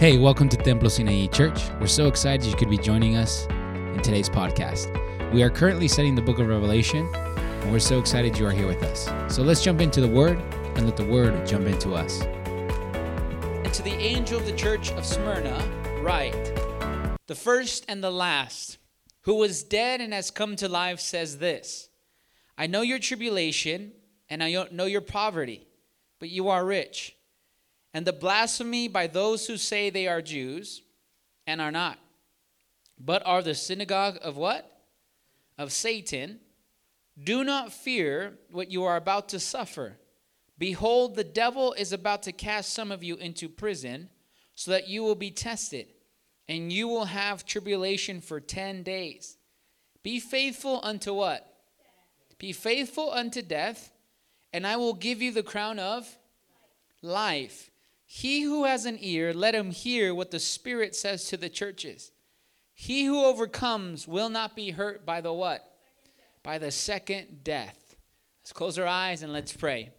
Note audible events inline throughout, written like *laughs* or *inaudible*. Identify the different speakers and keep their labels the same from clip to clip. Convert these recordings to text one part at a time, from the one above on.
Speaker 1: Hey, welcome to Templo Sinaí Church. We're so excited you could be joining us in today's podcast. We are currently studying the book of Revelation, and we're so excited you are here with us. So let's jump into the Word and let the Word jump into us.
Speaker 2: And to the angel of the church of Smyrna, write The first and the last, who was dead and has come to life, says this I know your tribulation, and I know your poverty, but you are rich and the blasphemy by those who say they are Jews and are not, but are the synagogue of what? Of Satan. Do not fear what you are about to suffer. Behold, the devil is about to cast some of you into prison, so that you will be tested, and you will have tribulation for 10 days. Be faithful unto what? Be faithful unto death, and I will give you the crown of life. He who has an ear, let him hear what the Spirit says to the churches. He who overcomes will not be hurt by the what? By the second death. Let's close our eyes and let's pray.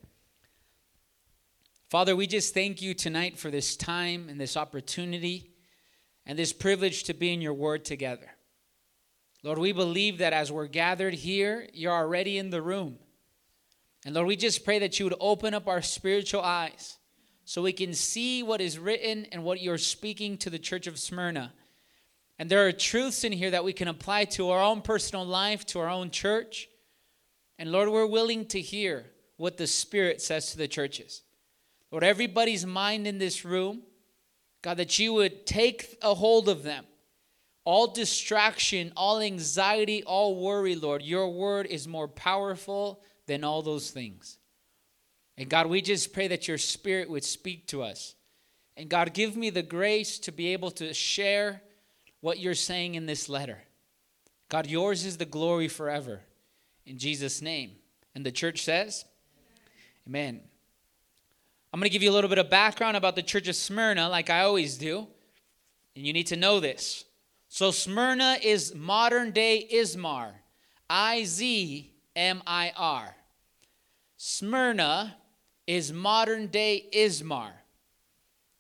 Speaker 2: Father, we just thank you tonight for this time and this opportunity and this privilege to be in your word together. Lord, we believe that as we're gathered here, you're already in the room. And Lord, we just pray that you would open up our spiritual eyes so we can see what is written and what you're speaking to the church of Smyrna. And there are truths in here that we can apply to our own personal life, to our own church. And Lord, we're willing to hear what the Spirit says to the churches. Lord, everybody's mind in this room, God, that you would take a hold of them. All distraction, all anxiety, all worry, Lord, your word is more powerful than all those things. And God, we just pray that your spirit would speak to us. And God, give me the grace to be able to share what you're saying in this letter. God, yours is the glory forever. In Jesus' name. And the church says, Amen. Amen. I'm going to give you a little bit of background about the church of Smyrna, like I always do. And you need to know this. So, Smyrna is modern day Izmir. I Z M I R. Smyrna is modern day Izmir.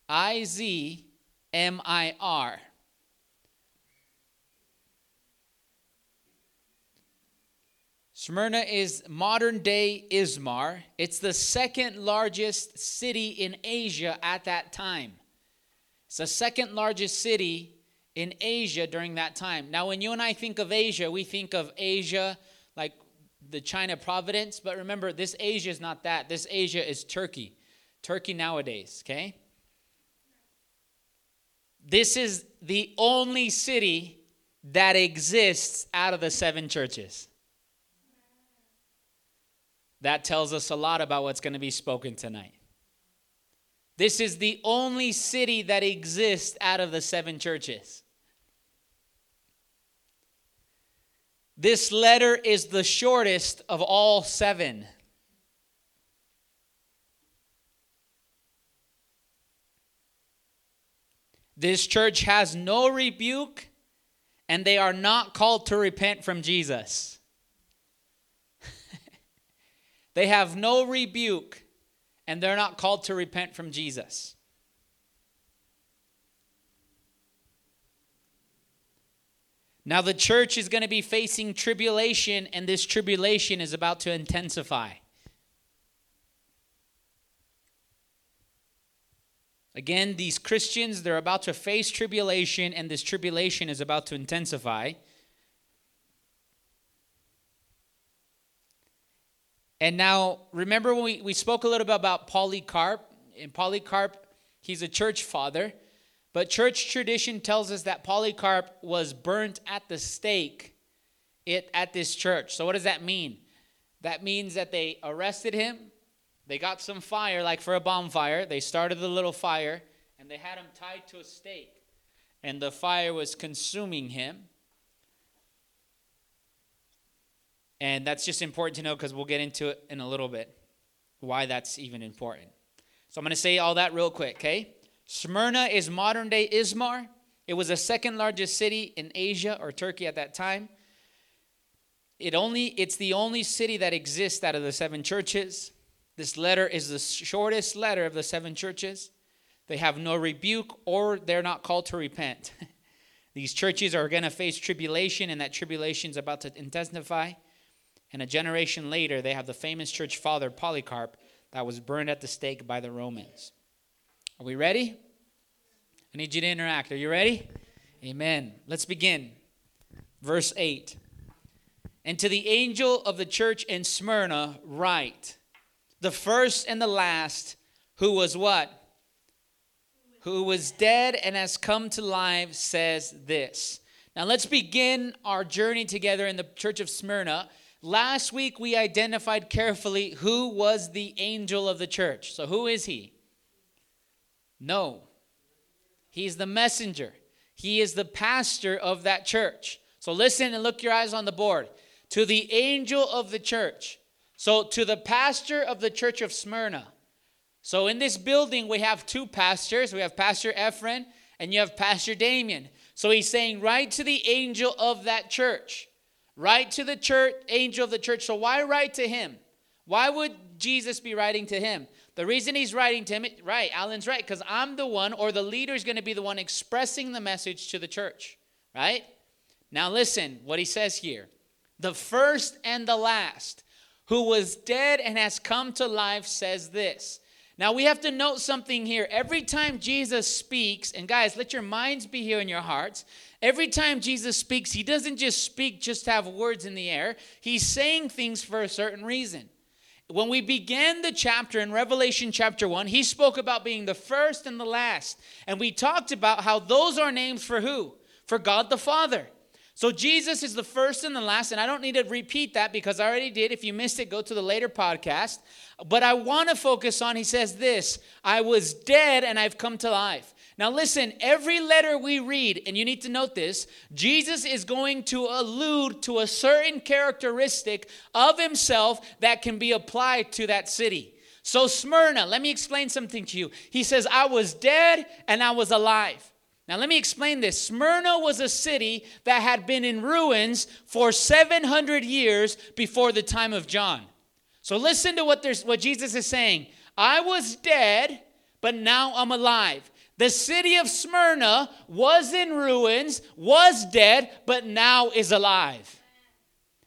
Speaker 2: I Z M I R. Smyrna is modern day Izmir. It's the second largest city in Asia at that time. It's the second largest city in Asia during that time. Now, when you and I think of Asia, we think of Asia the China providence, but remember, this Asia is not that. This Asia is Turkey. Turkey nowadays, okay? This is the only city that exists out of the seven churches. That tells us a lot about what's going to be spoken tonight. This is the only city that exists out of the seven churches. This letter is the shortest of all seven. This church has no rebuke, and they are not called to repent from Jesus. *laughs* they have no rebuke, and they're not called to repent from Jesus. Now, the church is going to be facing tribulation, and this tribulation is about to intensify. Again, these Christians, they're about to face tribulation, and this tribulation is about to intensify. And now, remember when we, we spoke a little bit about Polycarp? And Polycarp, he's a church father. But church tradition tells us that Polycarp was burnt at the stake it, at this church. So, what does that mean? That means that they arrested him, they got some fire, like for a bonfire, they started a little fire, and they had him tied to a stake. And the fire was consuming him. And that's just important to know because we'll get into it in a little bit why that's even important. So I'm going to say all that real quick, okay? Smyrna is modern day Izmir. It was the second largest city in Asia or Turkey at that time. It only it's the only city that exists out of the seven churches. This letter is the shortest letter of the seven churches. they have no rebuke, or they're not called to repent. *laughs* These churches are going to face tribulation, and that tribulation is about to intensify. And a generation later, they have the famous church father, Polycarp, that was burned at the stake by the Romans. Are we ready? I need you to interact. Are you ready? Amen. Let's begin. Verse 8. And to the angel of the church in Smyrna, write the first and the last, who was what? Who was dead and has come to life, says this. Now let's begin our journey together in the church of Smyrna. Last week we identified carefully who was the angel of the church. So who is he? No. He's the messenger. He is the pastor of that church. So listen and look your eyes on the board. To the angel of the church. So to the pastor of the church of Smyrna. So in this building, we have two pastors. We have Pastor Ephraim and you have Pastor Damien. So he's saying, write to the angel of that church. Write to the church, angel of the church. So why write to him? Why would Jesus be writing to him? The reason he's writing to him, right, Alan's right, because I'm the one, or the leader is going to be the one expressing the message to the church, right? Now listen what he says here. The first and the last, who was dead and has come to life, says this. Now we have to note something here. Every time Jesus speaks, and guys, let your minds be here in your hearts. Every time Jesus speaks, he doesn't just speak just have words in the air. He's saying things for a certain reason. When we began the chapter in Revelation chapter 1, he spoke about being the first and the last. And we talked about how those are names for who? For God the Father. So Jesus is the first and the last, and I don't need to repeat that because I already did. If you missed it, go to the later podcast. But I want to focus on, he says this I was dead and I've come to life. Now, listen, every letter we read, and you need to note this, Jesus is going to allude to a certain characteristic of himself that can be applied to that city. So, Smyrna, let me explain something to you. He says, I was dead and I was alive. Now, let me explain this. Smyrna was a city that had been in ruins for 700 years before the time of John. So, listen to what, what Jesus is saying. I was dead, but now I'm alive. The city of Smyrna was in ruins, was dead, but now is alive.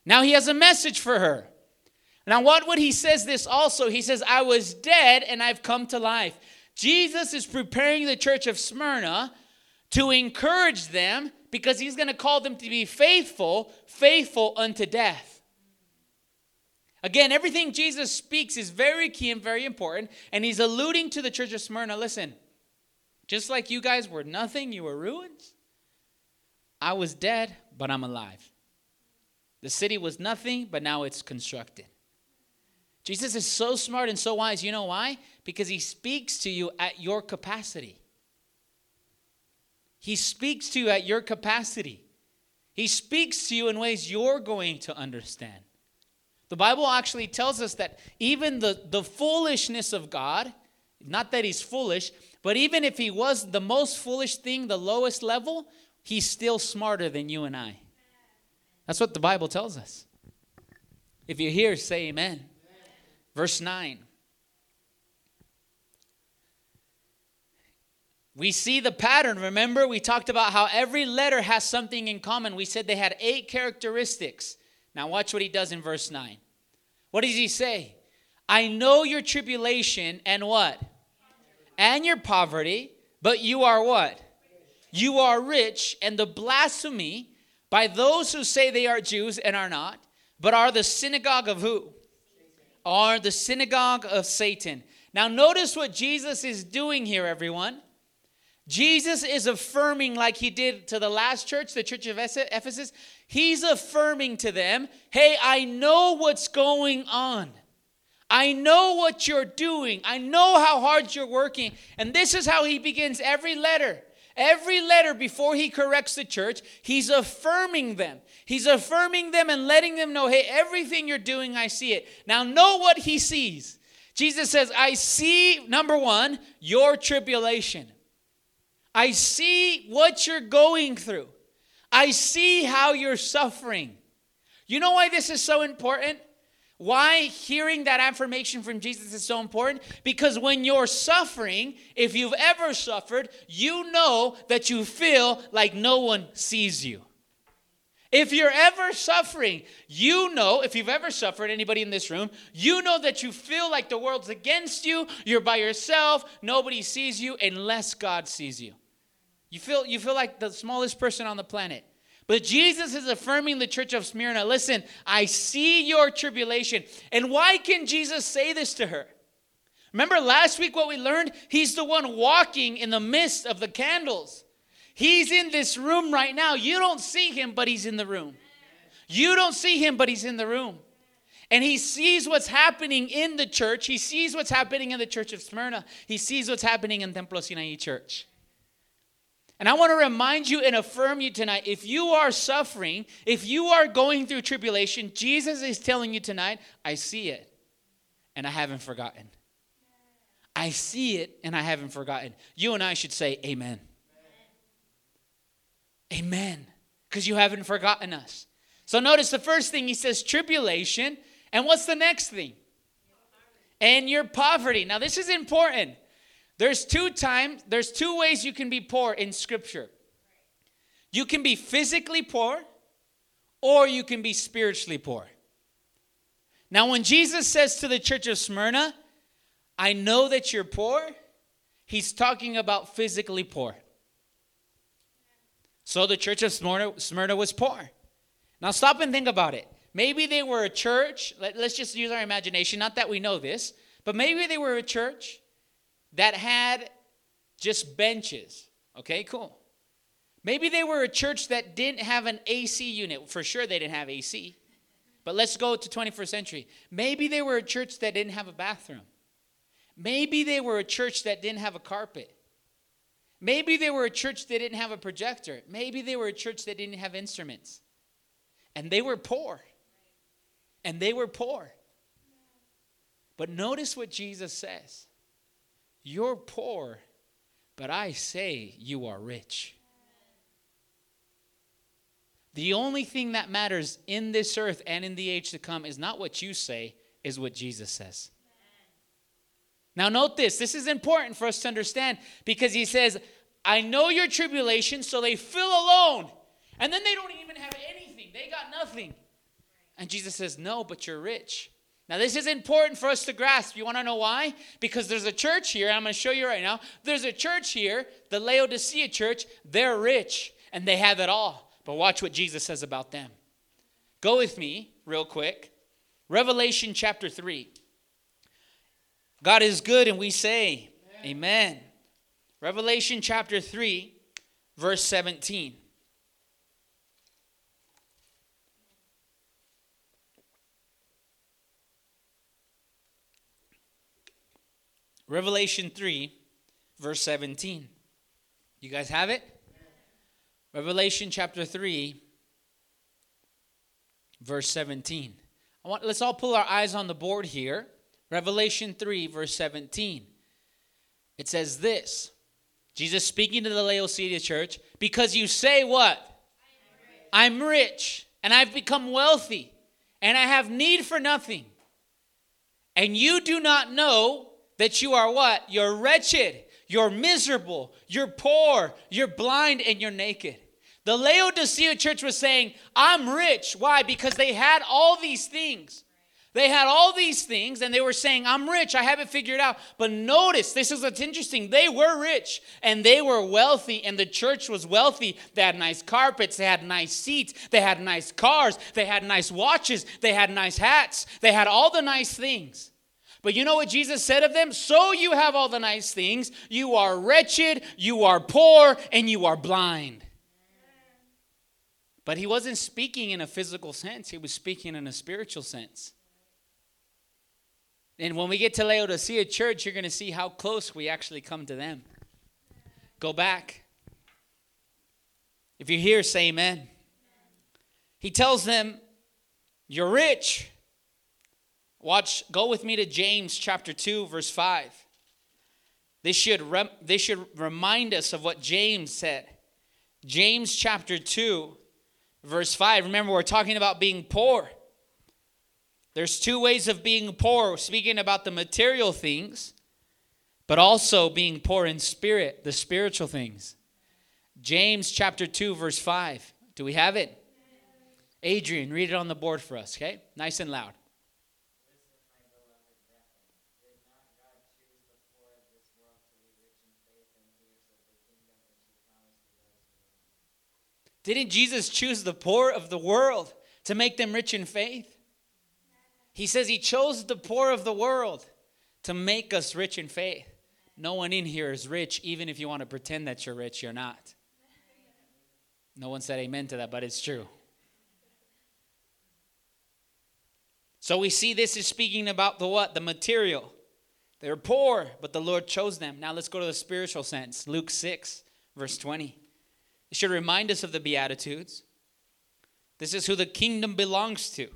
Speaker 2: Now he has a message for her. Now, what would he says this also? He says, I was dead and I've come to life. Jesus is preparing the church of Smyrna to encourage them because he's going to call them to be faithful, faithful unto death. Again, everything Jesus speaks is very key and very important, and he's alluding to the church of Smyrna. Listen, just like you guys were nothing, you were ruins. I was dead, but I'm alive. The city was nothing, but now it's constructed. Jesus is so smart and so wise. You know why? Because he speaks to you at your capacity. He speaks to you at your capacity. He speaks to you in ways you're going to understand. The Bible actually tells us that even the, the foolishness of God, not that he's foolish, but even if he was the most foolish thing, the lowest level, he's still smarter than you and I. That's what the Bible tells us. If you're here, say amen. amen. Verse 9. We see the pattern. Remember, we talked about how every letter has something in common. We said they had eight characteristics. Now, watch what he does in verse 9. What does he say? I know your tribulation and what? And your poverty, but you are what? You are rich, and the blasphemy by those who say they are Jews and are not, but are the synagogue of who? Are the synagogue of Satan. Now, notice what Jesus is doing here, everyone. Jesus is affirming, like he did to the last church, the church of Ephesus, he's affirming to them, hey, I know what's going on. I know what you're doing. I know how hard you're working. And this is how he begins every letter. Every letter before he corrects the church, he's affirming them. He's affirming them and letting them know, hey, everything you're doing, I see it. Now, know what he sees. Jesus says, I see, number one, your tribulation. I see what you're going through. I see how you're suffering. You know why this is so important? Why hearing that affirmation from Jesus is so important? Because when you're suffering, if you've ever suffered, you know that you feel like no one sees you. If you're ever suffering, you know, if you've ever suffered, anybody in this room, you know that you feel like the world's against you, you're by yourself, nobody sees you unless God sees you. You feel, you feel like the smallest person on the planet. But Jesus is affirming the church of Smyrna listen, I see your tribulation. And why can Jesus say this to her? Remember last week what we learned? He's the one walking in the midst of the candles. He's in this room right now. You don't see him, but he's in the room. You don't see him, but he's in the room. And he sees what's happening in the church. He sees what's happening in the church of Smyrna. He sees what's happening in Templo Sinai Church. And I want to remind you and affirm you tonight if you are suffering, if you are going through tribulation, Jesus is telling you tonight, I see it and I haven't forgotten. I see it and I haven't forgotten. You and I should say, Amen. Amen. Because you haven't forgotten us. So notice the first thing he says tribulation. And what's the next thing? And your poverty. Now, this is important. There's two times, there's two ways you can be poor in scripture. You can be physically poor or you can be spiritually poor. Now, when Jesus says to the church of Smyrna, I know that you're poor, he's talking about physically poor. So the church of Smyrna, Smyrna was poor. Now stop and think about it. Maybe they were a church, let, us just use our imagination, not that we know this, but maybe they were a church that had just benches. Okay, cool. Maybe they were a church that didn't have an AC unit. For sure, they didn't have AC. But let's go to 21st century. Maybe they were a church that didn't have a bathroom. Maybe they were a church that didn't have a carpet. Maybe they were a church that didn't have a projector. Maybe they were a church that didn't have instruments. And they were poor. And they were poor. But notice what Jesus says You're poor, but I say you are rich. The only thing that matters in this earth and in the age to come is not what you say, is what Jesus says. Now, note this. This is important for us to understand because he says, I know your tribulation, so they feel alone. And then they don't even have anything, they got nothing. And Jesus says, No, but you're rich. Now, this is important for us to grasp. You want to know why? Because there's a church here, I'm going to show you right now. There's a church here, the Laodicea church. They're rich and they have it all. But watch what Jesus says about them. Go with me, real quick. Revelation chapter 3. God is good, and we say, Amen. Amen. Revelation chapter 3, verse 17. Revelation 3, verse 17. You guys have it? Revelation chapter 3, verse 17. I want, let's all pull our eyes on the board here. Revelation 3, verse 17. It says this Jesus speaking to the Laodicea church, because you say what? I'm rich. I'm rich and I've become wealthy and I have need for nothing. And you do not know that you are what? You're wretched, you're miserable, you're poor, you're blind, and you're naked. The Laodicea church was saying, I'm rich. Why? Because they had all these things. They had all these things and they were saying, I'm rich, I have it figured out. But notice, this is what's interesting. They were rich and they were wealthy, and the church was wealthy. They had nice carpets, they had nice seats, they had nice cars, they had nice watches, they had nice hats, they had all the nice things. But you know what Jesus said of them? So you have all the nice things. You are wretched, you are poor, and you are blind. But he wasn't speaking in a physical sense, he was speaking in a spiritual sense. And when we get to Laodicea church, you're going to see how close we actually come to them. Go back. If you're here, say amen. He tells them, You're rich. Watch, go with me to James chapter 2, verse 5. This should, rem, this should remind us of what James said. James chapter 2, verse 5. Remember, we're talking about being poor. There's two ways of being poor, speaking about the material things, but also being poor in spirit, the spiritual things. James chapter 2 verse 5. Do we have it? Adrian, read it on the board for us, okay? Nice and loud. Didn't Jesus choose the poor of the world to make them rich in faith? He says he chose the poor of the world to make us rich in faith. No one in here is rich, even if you want to pretend that you're rich, you're not. No one said amen to that, but it's true. So we see this is speaking about the what? The material. They're poor, but the Lord chose them. Now let's go to the spiritual sense. Luke 6, verse 20. It should remind us of the Beatitudes. This is who the kingdom belongs to.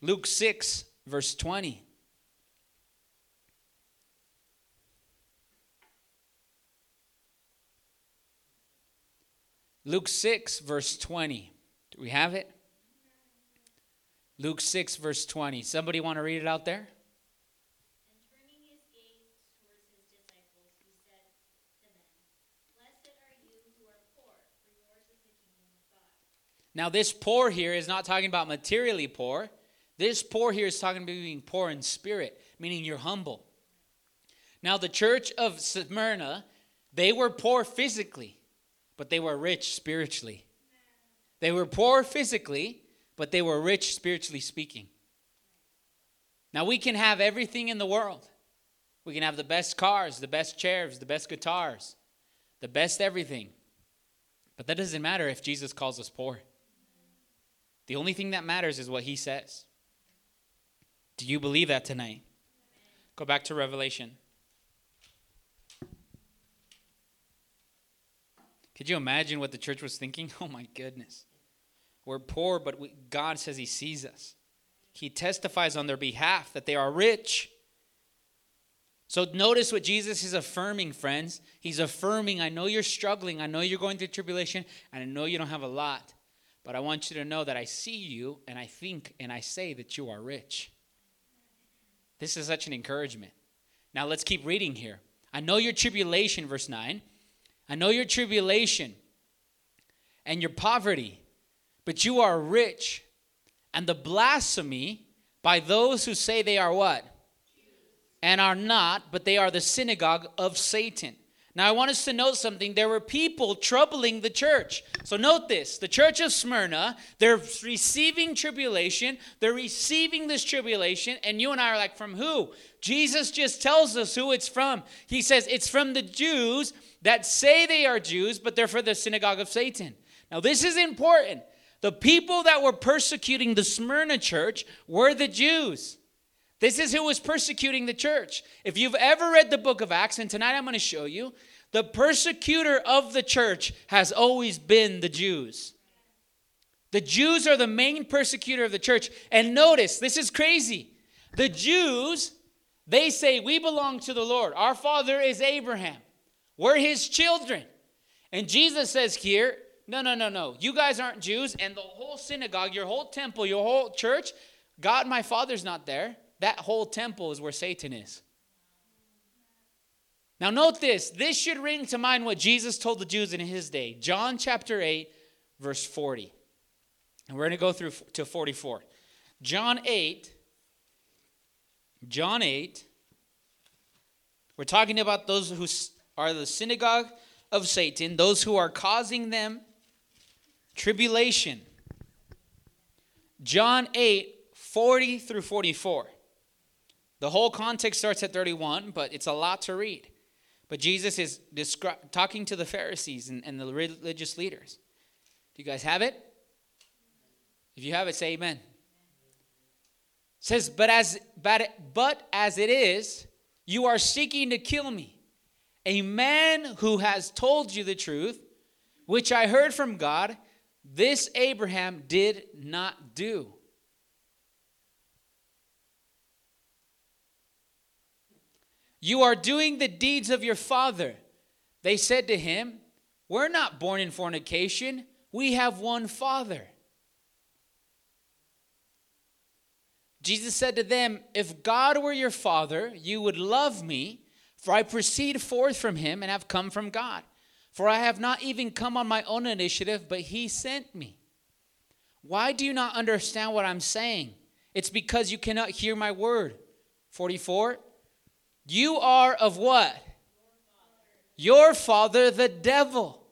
Speaker 2: Luke 6, verse 20. Luke 6, verse 20. Do we have it? Luke 6, verse 20. Somebody want to read it out there? Now, this poor here is not talking about materially poor. This poor here is talking about being poor in spirit, meaning you're humble. Now, the church of Smyrna, they were poor physically, but they were rich spiritually. They were poor physically, but they were rich spiritually speaking. Now, we can have everything in the world. We can have the best cars, the best chairs, the best guitars, the best everything. But that doesn't matter if Jesus calls us poor. The only thing that matters is what he says. Do you believe that tonight? Go back to Revelation. Could you imagine what the church was thinking? *laughs* Oh my goodness. We're poor, but we, God says He sees us. He testifies on their behalf that they are rich. So notice what Jesus is affirming, friends. He's affirming, I know you're struggling, I know you're going through tribulation, and I know you don't have a lot, but I want you to know that I see you and I think and I say that you are rich. This is such an encouragement. Now let's keep reading here. I know your tribulation, verse 9. I know your tribulation and your poverty, but you are rich. And the blasphemy by those who say they are what? And are not, but they are the synagogue of Satan. Now, I want us to note something. There were people troubling the church. So, note this the church of Smyrna, they're receiving tribulation. They're receiving this tribulation. And you and I are like, from who? Jesus just tells us who it's from. He says, it's from the Jews that say they are Jews, but they're for the synagogue of Satan. Now, this is important. The people that were persecuting the Smyrna church were the Jews. This is who was persecuting the church. If you've ever read the book of Acts, and tonight I'm going to show you, the persecutor of the church has always been the Jews. The Jews are the main persecutor of the church. And notice, this is crazy. The Jews, they say, We belong to the Lord. Our father is Abraham. We're his children. And Jesus says here, No, no, no, no. You guys aren't Jews. And the whole synagogue, your whole temple, your whole church, God, my father's not there that whole temple is where Satan is. Now, note this. This should ring to mind what Jesus told the Jews in his day. John chapter 8, verse 40. And we're going to go through to 44. John 8, John 8, we're talking about those who are the synagogue of Satan, those who are causing them tribulation. John 8, 40 through 44. The whole context starts at 31, but it's a lot to read. But Jesus is descri- talking to the Pharisees and, and the religious leaders. Do you guys have it? If you have it, say amen. It says, but as, but, but as it is, you are seeking to kill me, a man who has told you the truth, which I heard from God, this Abraham did not do. You are doing the deeds of your father. They said to him, We're not born in fornication. We have one father. Jesus said to them, If God were your father, you would love me, for I proceed forth from him and have come from God. For I have not even come on my own initiative, but he sent me. Why do you not understand what I'm saying? It's because you cannot hear my word. 44. You are of what? Your father, the devil.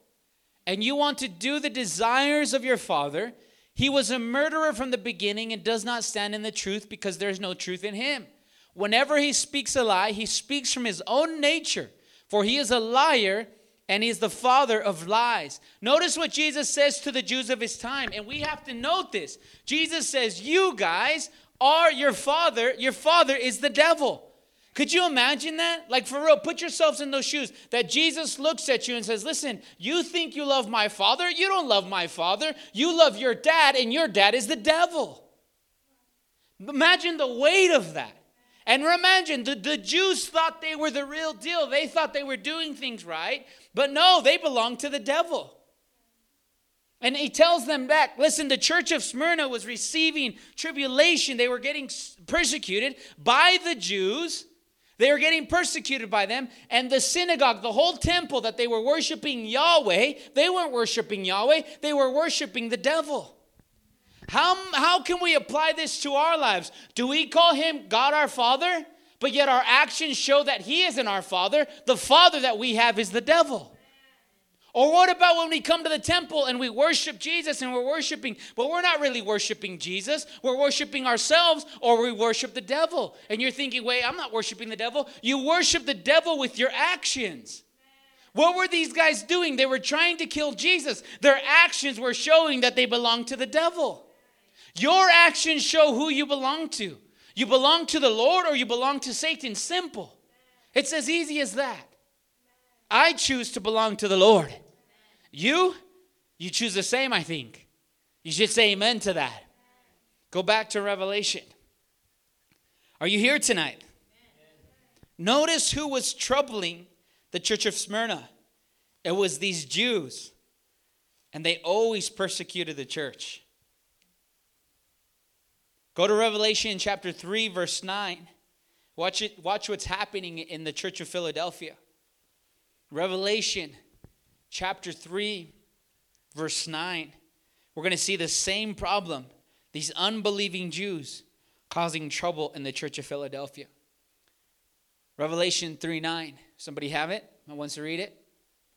Speaker 2: And you want to do the desires of your father. He was a murderer from the beginning and does not stand in the truth because there is no truth in him. Whenever he speaks a lie, he speaks from his own nature, for he is a liar and he is the father of lies. Notice what Jesus says to the Jews of his time, and we have to note this. Jesus says, You guys are your father, your father is the devil. Could you imagine that? Like, for real, put yourselves in those shoes. That Jesus looks at you and says, Listen, you think you love my father? You don't love my father. You love your dad, and your dad is the devil. Imagine the weight of that. And imagine the, the Jews thought they were the real deal. They thought they were doing things right, but no, they belonged to the devil. And he tells them back listen, the church of Smyrna was receiving tribulation. They were getting persecuted by the Jews. They were getting persecuted by them. And the synagogue, the whole temple that they were worshiping Yahweh, they weren't worshiping Yahweh, they were worshiping the devil. How, how can we apply this to our lives? Do we call him God our Father, but yet our actions show that he isn't our Father? The Father that we have is the devil. Or what about when we come to the temple and we worship Jesus and we're worshiping, but we're not really worshiping Jesus. We're worshiping ourselves or we worship the devil. And you're thinking, wait, I'm not worshiping the devil. You worship the devil with your actions. What were these guys doing? They were trying to kill Jesus. Their actions were showing that they belonged to the devil. Your actions show who you belong to. You belong to the Lord or you belong to Satan. Simple. It's as easy as that. I choose to belong to the Lord. You, you choose the same, I think. You should say amen to that. Go back to Revelation. Are you here tonight? Notice who was troubling the church of Smyrna. It was these Jews, and they always persecuted the church. Go to Revelation chapter 3, verse 9. Watch it, watch what's happening in the church of Philadelphia. Revelation chapter 3, verse 9, we're going to see the same problem these unbelieving Jews causing trouble in the church of Philadelphia. Revelation 3 9. Somebody have it? I wants to read it?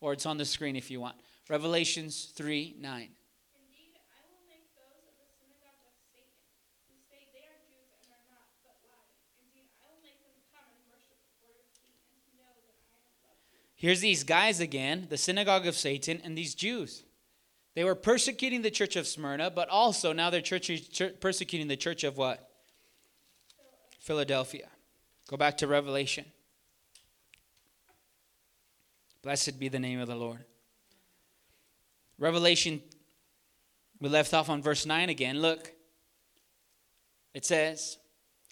Speaker 2: Or it's on the screen if you want. Revelations 3 9. Here's these guys again, the synagogue of Satan, and these Jews. They were persecuting the church of Smyrna, but also now they're church, persecuting the church of what? Philadelphia. Go back to Revelation. Blessed be the name of the Lord. Revelation, we left off on verse 9 again. Look, it says,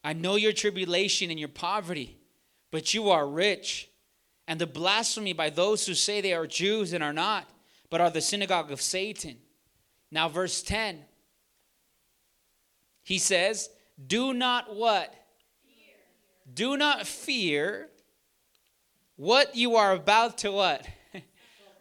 Speaker 2: I know your tribulation and your poverty, but you are rich and the blasphemy by those who say they are Jews and are not, but are the synagogue of Satan. Now, verse 10, he says, Do not what? Fear. Do not fear what you are about to what? *laughs*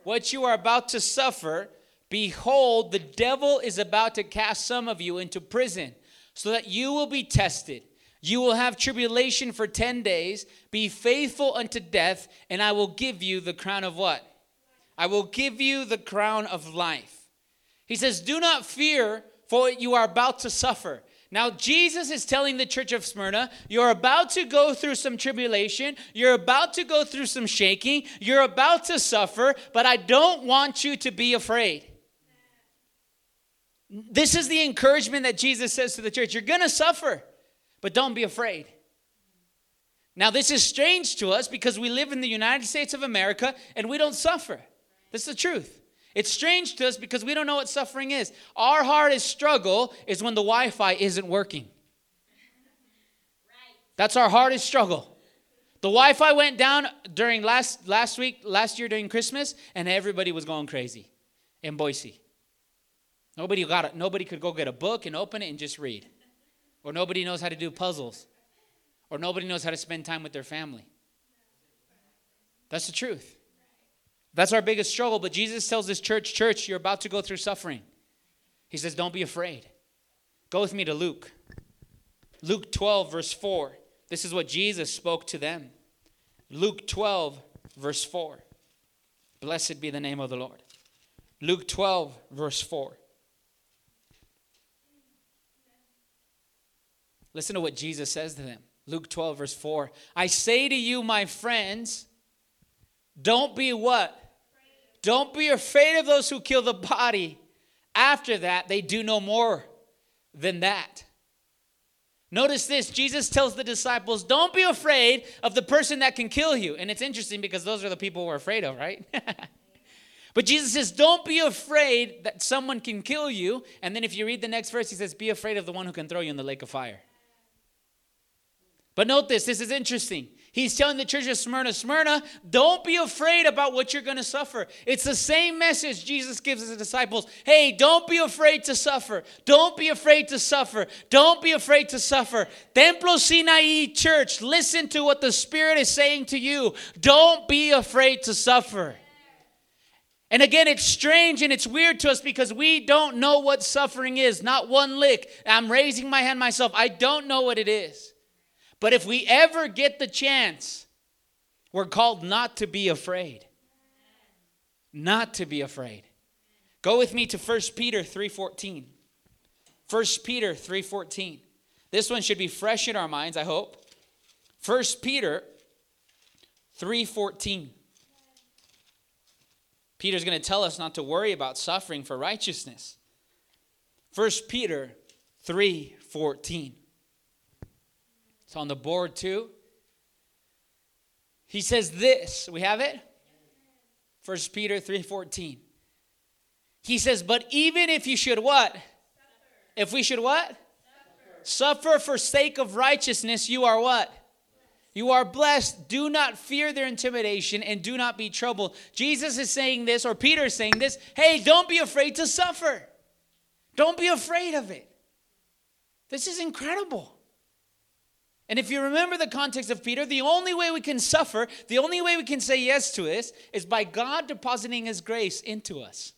Speaker 2: what you are about to suffer. Behold, the devil is about to cast some of you into prison so that you will be tested you will have tribulation for 10 days. Be faithful unto death, and I will give you the crown of what? I will give you the crown of life. He says, Do not fear for what you are about to suffer. Now, Jesus is telling the church of Smyrna, you're about to go through some tribulation, you're about to go through some shaking, you're about to suffer, but I don't want you to be afraid. This is the encouragement that Jesus says to the church. You're going to suffer. But don't be afraid. Now, this is strange to us because we live in the United States of America and we don't suffer. That's the truth. It's strange to us because we don't know what suffering is. Our hardest struggle is when the Wi Fi isn't working. That's our hardest struggle. The Wi Fi went down during last, last week, last year during Christmas, and everybody was going crazy in Boise. Nobody got it. Nobody could go get a book and open it and just read. Or nobody knows how to do puzzles, or nobody knows how to spend time with their family. That's the truth. That's our biggest struggle. But Jesus tells this church, church, you're about to go through suffering. He says, don't be afraid. Go with me to Luke. Luke 12, verse 4. This is what Jesus spoke to them. Luke 12, verse 4. Blessed be the name of the Lord. Luke 12, verse 4. Listen to what Jesus says to them. Luke 12, verse 4. I say to you, my friends, don't be what? Don't be afraid of those who kill the body. After that, they do no more than that. Notice this Jesus tells the disciples, Don't be afraid of the person that can kill you. And it's interesting because those are the people we're afraid of, right? *laughs* but Jesus says, Don't be afraid that someone can kill you. And then if you read the next verse, he says, Be afraid of the one who can throw you in the lake of fire. But note this, this is interesting. He's telling the church of Smyrna, Smyrna, don't be afraid about what you're going to suffer. It's the same message Jesus gives his disciples. Hey, don't be afraid to suffer. Don't be afraid to suffer. Don't be afraid to suffer. Templo Sinai Church, listen to what the Spirit is saying to you. Don't be afraid to suffer. And again, it's strange and it's weird to us because we don't know what suffering is. Not one lick. I'm raising my hand myself. I don't know what it is. But if we ever get the chance, we're called not to be afraid. Not to be afraid. Go with me to 1 Peter 3:14. 1 Peter 3:14. This one should be fresh in our minds, I hope. 1 Peter 3:14. Peter's going to tell us not to worry about suffering for righteousness. 1 Peter 3:14. It's on the board too. He says this. We have it? 1 Peter 3:14. He says, "But even if you should what? Suffer. If we should what? Suffer. Suffer for sake of righteousness, you are what? You are blessed. Do not fear their intimidation and do not be troubled. Jesus is saying this, or Peter is saying this. Hey, don't be afraid to suffer. Don't be afraid of it. This is incredible. And if you remember the context of Peter, the only way we can suffer, the only way we can say yes to this, is by God depositing His grace into us.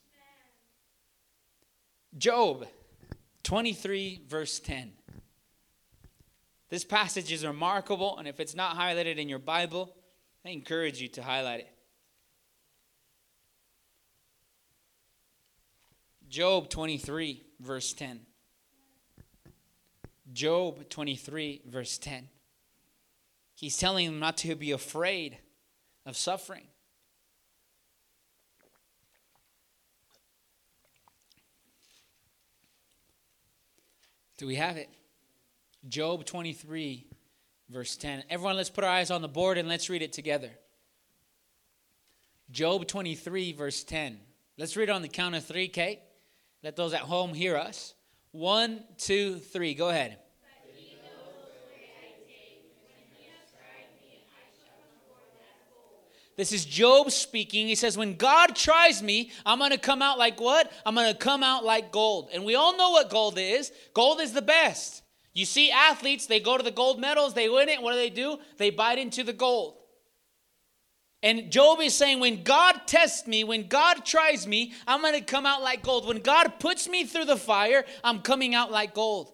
Speaker 2: Job 23, verse 10. This passage is remarkable, and if it's not highlighted in your Bible, I encourage you to highlight it. Job 23, verse 10. Job 23, verse 10. He's telling them not to be afraid of suffering. Do we have it? Job 23, verse 10. Everyone, let's put our eyes on the board and let's read it together. Job 23, verse 10. Let's read it on the count of three, Kate. Let those at home hear us. One, two, three. Go ahead. This is Job speaking. He says, When God tries me, I'm going to come out like what? I'm going to come out like gold. And we all know what gold is. Gold is the best. You see athletes, they go to the gold medals, they win it. What do they do? They bite into the gold. And Job is saying, when God tests me, when God tries me, I'm going to come out like gold. When God puts me through the fire, I'm coming out like gold.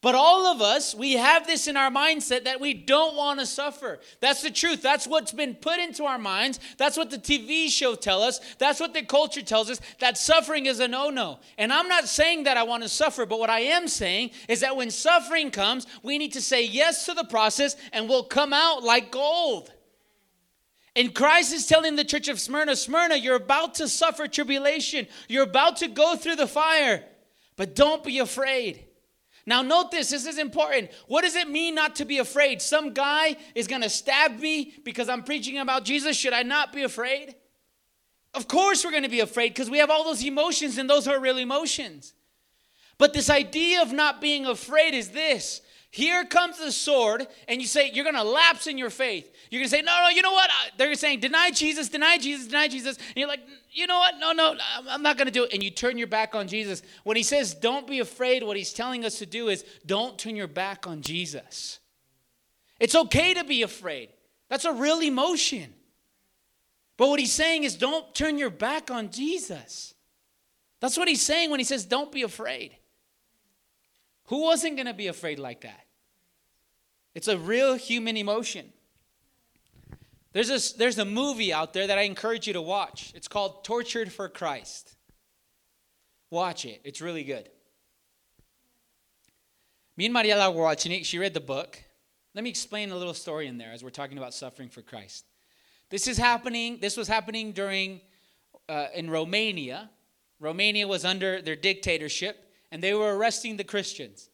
Speaker 2: But all of us, we have this in our mindset that we don't want to suffer. That's the truth. That's what's been put into our minds. That's what the TV show tell us. That's what the culture tells us that suffering is a no-no. And I'm not saying that I want to suffer, but what I am saying is that when suffering comes, we need to say yes to the process and we'll come out like gold. And Christ is telling the church of Smyrna, Smyrna, you're about to suffer tribulation. You're about to go through the fire, but don't be afraid. Now, note this, this is important. What does it mean not to be afraid? Some guy is going to stab me because I'm preaching about Jesus. Should I not be afraid? Of course, we're going to be afraid because we have all those emotions, and those are real emotions. But this idea of not being afraid is this Here comes the sword, and you say, You're going to lapse in your faith. You're going to say, No, no, you know what? Uh, they're saying, Deny Jesus, deny Jesus, deny Jesus. And you're like, You know what? No, no, I'm not going to do it. And you turn your back on Jesus. When he says, Don't be afraid, what he's telling us to do is, Don't turn your back on Jesus. It's okay to be afraid, that's a real emotion. But what he's saying is, Don't turn your back on Jesus. That's what he's saying when he says, Don't be afraid. Who wasn't going to be afraid like that? It's a real human emotion. There's a, there's a movie out there that I encourage you to watch. It's called Tortured for Christ. Watch it, it's really good. Me and Mariela were watching it. She read the book. Let me explain a little story in there as we're talking about suffering for Christ. This is happening, this was happening during, uh, in Romania. Romania was under their dictatorship and they were arresting the Christians.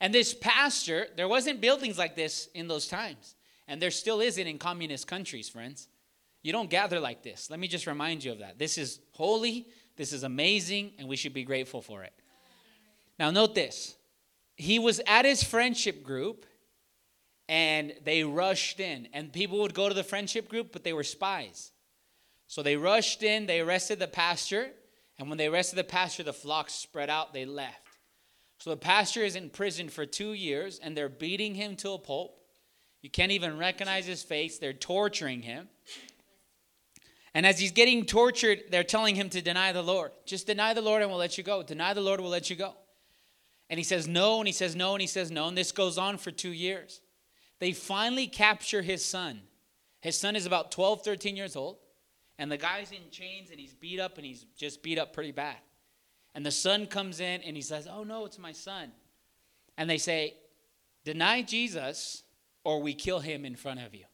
Speaker 2: And this pastor, there wasn't buildings like this in those times. And there still isn't in communist countries, friends. You don't gather like this. Let me just remind you of that. This is holy, this is amazing, and we should be grateful for it. Now, note this. He was at his friendship group, and they rushed in. And people would go to the friendship group, but they were spies. So they rushed in, they arrested the pastor, and when they rested the pasture, the flock spread out, they left. So the pastor is in prison for two years, and they're beating him to a pulp. You can't even recognize his face. They're torturing him. And as he's getting tortured, they're telling him to deny the Lord. Just deny the Lord and we'll let you go. Deny the Lord, we'll let you go. And he says no, and he says no, and he says no. And this goes on for two years. They finally capture his son. His son is about 12, 13 years old. And the guy's in chains and he's beat up and he's just beat up pretty bad. And the son comes in and he says, Oh, no, it's my son. And they say, Deny Jesus or we kill him in front of you.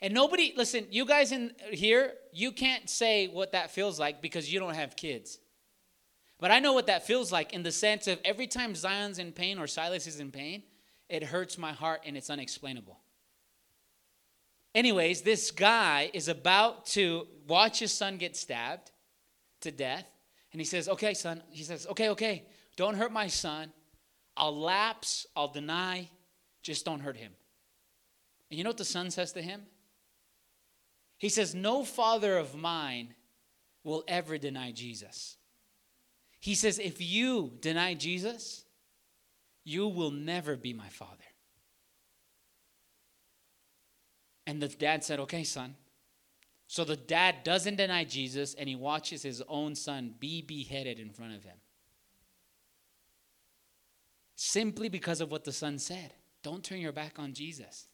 Speaker 2: And nobody, listen, you guys in here, you can't say what that feels like because you don't have kids. But I know what that feels like in the sense of every time Zion's in pain or Silas is in pain, it hurts my heart and it's unexplainable. Anyways, this guy is about to watch his son get stabbed to death. And he says, Okay, son. He says, Okay, okay. Don't hurt my son. I'll lapse. I'll deny. Just don't hurt him. And you know what the son says to him? He says, No father of mine will ever deny Jesus. He says, If you deny Jesus, you will never be my father. And the dad said, Okay, son. So the dad doesn't deny Jesus and he watches his own son be beheaded in front of him. Simply because of what the son said. Don't turn your back on Jesus.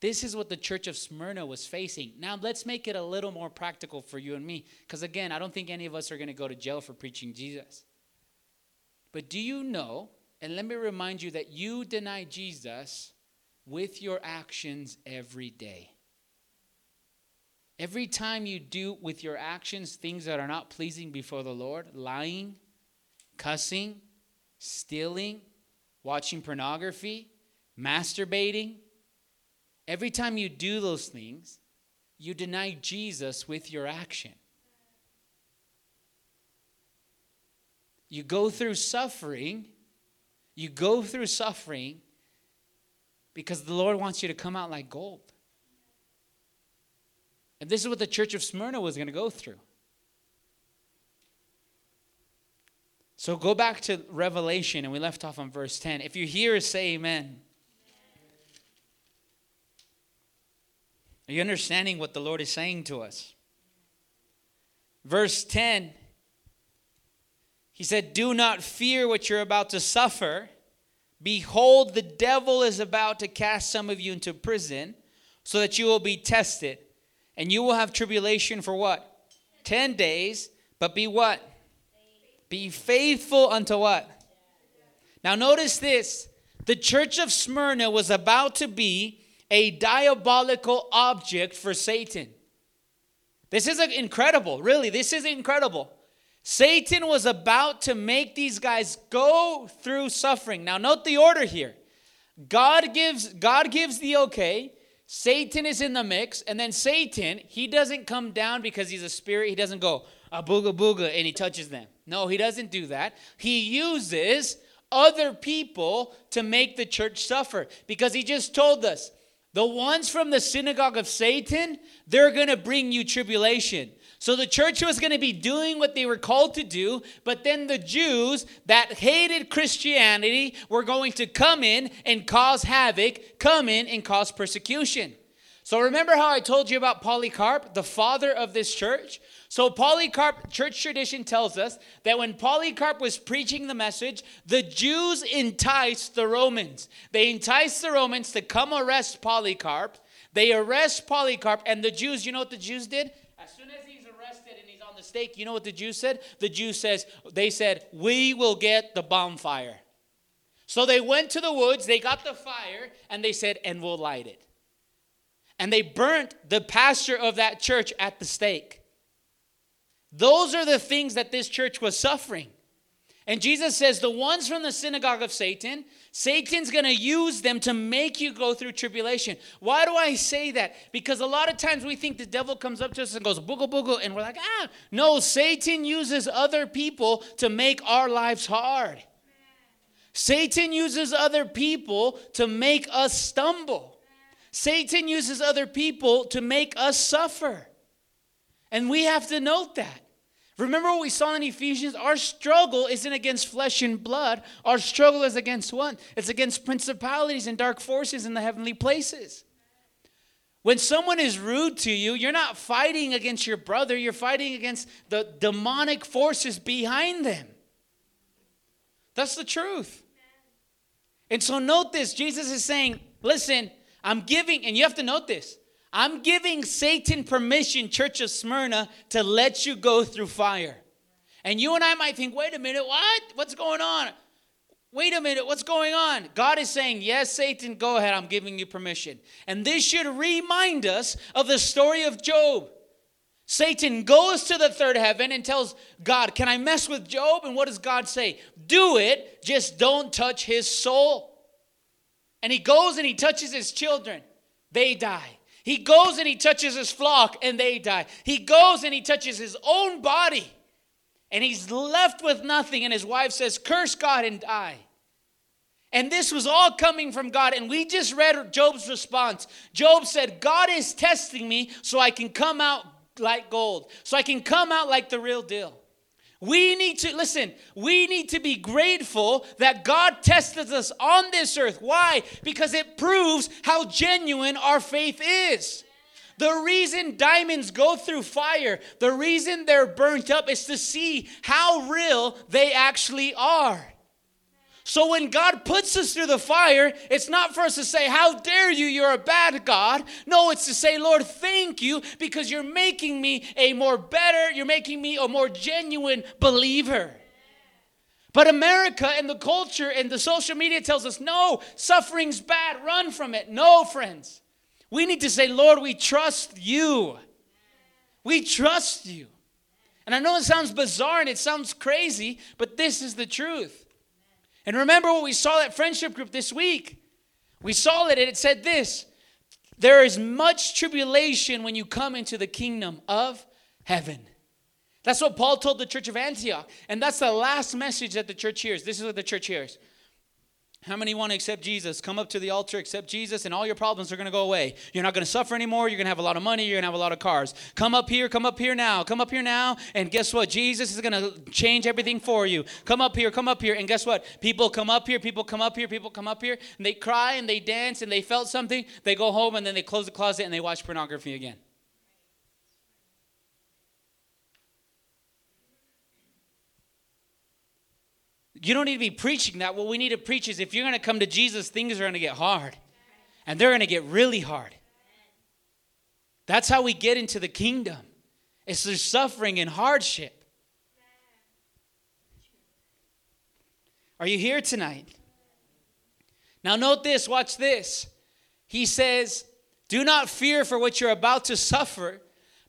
Speaker 2: This is what the church of Smyrna was facing. Now, let's make it a little more practical for you and me. Because again, I don't think any of us are going to go to jail for preaching Jesus. But do you know, and let me remind you that you deny Jesus with your actions every day. Every time you do with your actions things that are not pleasing before the Lord, lying, cussing, stealing, watching pornography, masturbating, every time you do those things, you deny Jesus with your action. You go through suffering, you go through suffering because the Lord wants you to come out like gold. And this is what the church of Smyrna was going to go through. So go back to Revelation, and we left off on verse 10. If you hear, say amen. Are you understanding what the Lord is saying to us? Verse 10, he said, Do not fear what you're about to suffer. Behold, the devil is about to cast some of you into prison so that you will be tested. And you will have tribulation for what? 10 days. But be what? Be faithful unto what? Now, notice this the church of Smyrna was about to be a diabolical object for Satan. This is incredible, really. This is incredible. Satan was about to make these guys go through suffering. Now note the order here. God gives God gives the okay. Satan is in the mix, and then Satan, he doesn't come down because he's a spirit. He doesn't go a booga booga and he touches them. No, he doesn't do that. He uses other people to make the church suffer because he just told us the ones from the synagogue of Satan, they're going to bring you tribulation. So the church was going to be doing what they were called to do, but then the Jews that hated Christianity were going to come in and cause havoc, come in and cause persecution. So remember how I told you about Polycarp, the father of this church? So Polycarp, church tradition tells us that when Polycarp was preaching the message, the Jews enticed the Romans. They enticed the Romans to come arrest Polycarp. They arrest Polycarp, and the Jews, you know what the Jews did? As soon as you know what the Jews said? The Jews says, they said, we will get the bonfire. So they went to the woods, they got the fire, and they said, and we'll light it. And they burnt the pastor of that church at the stake. Those are the things that this church was suffering. And Jesus says, the ones from the synagogue of Satan, Satan's gonna use them to make you go through tribulation. Why do I say that? Because a lot of times we think the devil comes up to us and goes, boogle, boogle, and we're like, ah. No, Satan uses other people to make our lives hard. Satan uses other people to make us stumble. Satan uses other people to make us suffer. And we have to note that. Remember what we saw in Ephesians? Our struggle isn't against flesh and blood. Our struggle is against what? It's against principalities and dark forces in the heavenly places. When someone is rude to you, you're not fighting against your brother, you're fighting against the demonic forces behind them. That's the truth. And so note this Jesus is saying, listen, I'm giving, and you have to note this I'm giving Satan permission, Church of Smyrna, to let you go through fire. And you and I might think, wait a minute, what? What's going on? Wait a minute, what's going on? God is saying, Yes, Satan, go ahead, I'm giving you permission. And this should remind us of the story of Job. Satan goes to the third heaven and tells God, Can I mess with Job? And what does God say? Do it, just don't touch his soul. And he goes and he touches his children, they die. He goes and he touches his flock and they die. He goes and he touches his own body and he's left with nothing. And his wife says, Curse God and die. And this was all coming from God. And we just read Job's response. Job said, God is testing me so I can come out like gold, so I can come out like the real deal. We need to, listen, we need to be grateful that God tested us on this earth. Why? Because it proves how genuine our faith is. The reason diamonds go through fire, the reason they're burnt up is to see how real they actually are. So when God puts us through the fire, it's not for us to say, How dare you, you're a bad God. No, it's to say, Lord, thank you because you're making me a more better, you're making me a more genuine believer. But America and the culture and the social media tells us, no, suffering's bad, run from it. No, friends. We need to say, Lord, we trust you. We trust you. And I know it sounds bizarre and it sounds crazy, but this is the truth. And remember what we saw at friendship group this week. We saw it and it said this There is much tribulation when you come into the kingdom of heaven. That's what Paul told the church of Antioch. And that's the last message that the church hears. This is what the church hears. How many want to accept Jesus? Come up to the altar, accept Jesus, and all your problems are going to go away. You're not going to suffer anymore. You're going to have a lot of money. You're going to have a lot of cars. Come up here, come up here now. Come up here now. And guess what? Jesus is going to change everything for you. Come up here, come up here. And guess what? People come up here, people come up here, people come up here, and they cry and they dance and they felt something. They go home and then they close the closet and they watch pornography again. You don't need to be preaching that. What we need to preach is if you're going to come to Jesus, things are going to get hard. And they're going to get really hard. That's how we get into the kingdom. It's through suffering and hardship. Are you here tonight? Now, note this, watch this. He says, Do not fear for what you're about to suffer.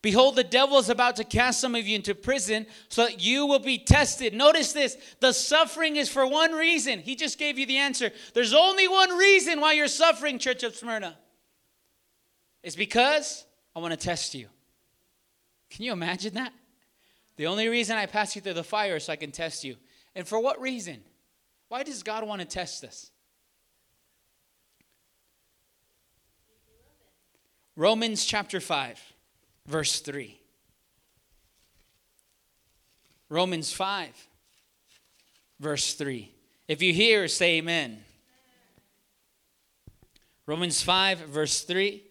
Speaker 2: Behold, the devil is about to cast some of you into prison so that you will be tested. Notice this the suffering is for one reason. He just gave you the answer. There's only one reason why you're suffering, Church of Smyrna. It's because I want to test you. Can you imagine that? The only reason I pass you through the fire is so I can test you. And for what reason? Why does God want to test us? Romans chapter 5, verse 3. Romans 5, verse 3. If you hear, say amen. Romans 5, verse 3.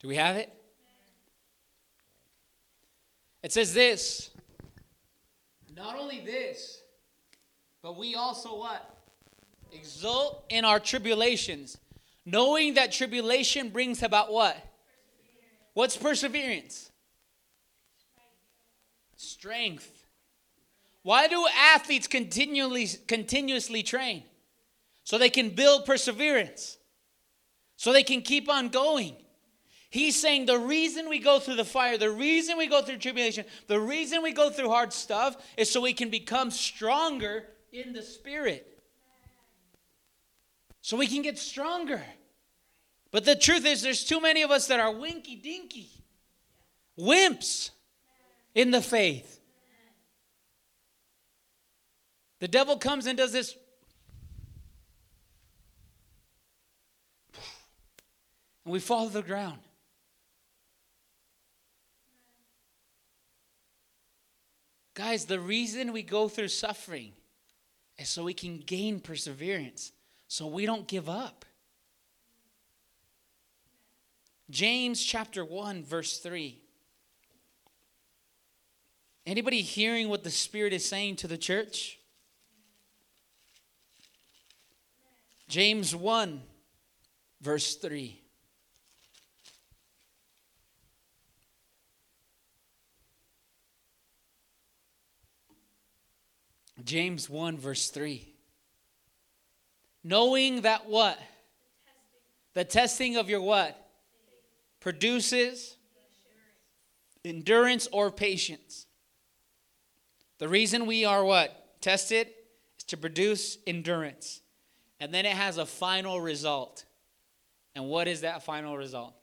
Speaker 2: Do we have it? It says this. Not only this, but we also what? Exult in our tribulations, knowing that tribulation brings about what? What's perseverance? Strength. Why do athletes continually continuously train? So they can build perseverance. So they can keep on going. He's saying the reason we go through the fire, the reason we go through tribulation, the reason we go through hard stuff is so we can become stronger in the spirit. So we can get stronger. But the truth is, there's too many of us that are winky dinky, wimps in the faith. The devil comes and does this. And we fall to the ground. Guys, the reason we go through suffering is so we can gain perseverance, so we don't give up. James chapter 1 verse 3. Anybody hearing what the Spirit is saying to the church? James 1 verse 3. James 1, verse 3. Knowing that what? The testing of your what? Produces endurance or patience. The reason we are what? Tested is to produce endurance. And then it has a final result. And what is that final result?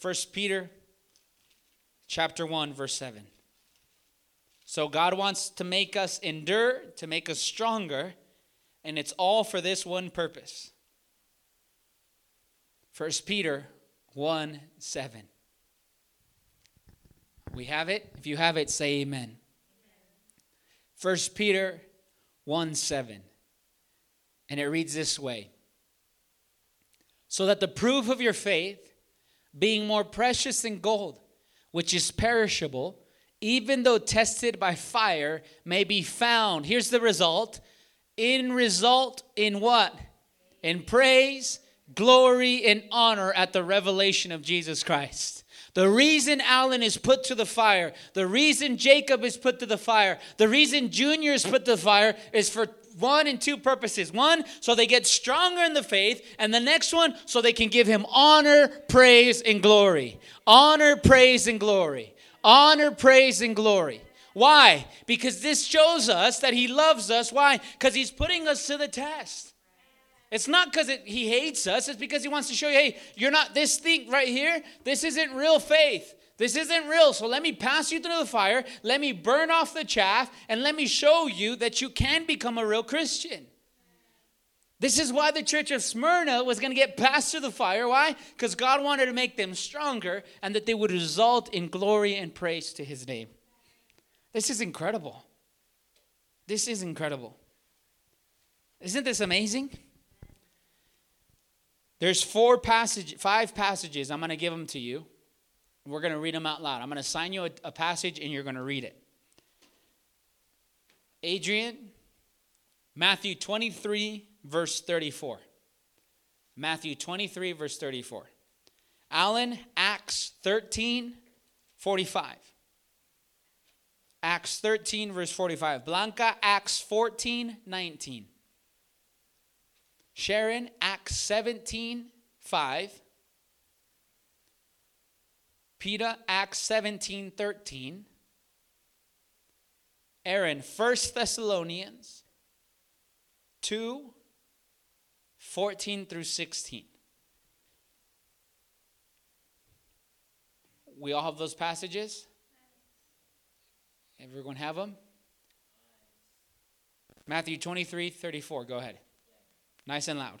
Speaker 2: First Peter chapter 1 verse 7. So God wants to make us endure, to make us stronger, and it's all for this one purpose. 1 Peter 1 7. We have it? If you have it, say amen. 1 Peter 1 7. And it reads this way So that the proof of your faith, being more precious than gold, which is perishable, even though tested by fire, may be found. Here's the result. In result, in what? In praise, glory, and honor at the revelation of Jesus Christ. The reason Alan is put to the fire, the reason Jacob is put to the fire, the reason Junior is put to the fire is for one and two purposes. One, so they get stronger in the faith, and the next one, so they can give him honor, praise, and glory. Honor, praise, and glory honor, praise, and glory. Why? Because this shows us that He loves us. Why? Because He's putting us to the test. It's not because He hates us, it's because He wants to show you hey, you're not this thing right here, this isn't real faith. This isn't real. So let me pass you through the fire, let me burn off the chaff, and let me show you that you can become a real Christian. This is why the church of Smyrna was going to get passed through the fire. Why? Because God wanted to make them stronger and that they would result in glory and praise to his name. This is incredible. This is incredible. Isn't this amazing? There's four passage, five passages. I'm going to give them to you. We're going to read them out loud. I'm going to assign you a, a passage and you're going to read it. Adrian, Matthew 23, verse 34. Matthew 23, verse 34. Alan, Acts 13, 45. Acts 13, verse 45. Blanca, Acts 14, 19. Sharon, Acts 17, 5. Peter, Acts 17, 13. Aaron, 1 Thessalonians 2, 14 through 16. We all have those passages? Everyone have them? Matthew 23, 34. Go ahead. Nice and loud.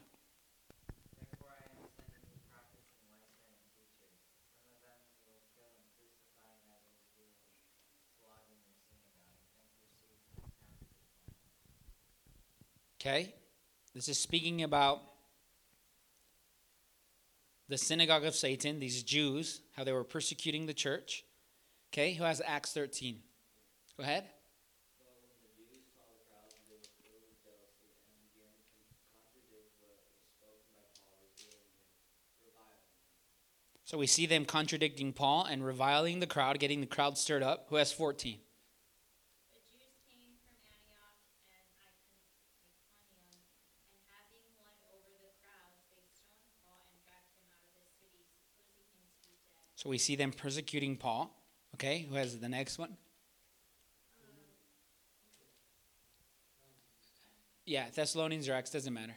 Speaker 2: Okay? This is speaking about the synagogue of Satan, these Jews, how they were persecuting the church. Okay? Who has Acts 13? Go ahead. So we see them contradicting Paul and reviling the crowd, getting the crowd stirred up. Who has 14?
Speaker 3: The Jews came from Antioch and Iconium, and having won over the crowds, they stoned Paul and dragged him out of the city, supposing him to be dead.
Speaker 2: So we see them persecuting Paul. Okay, who has the next one? Yeah, Thessalonians or Acts, doesn't matter.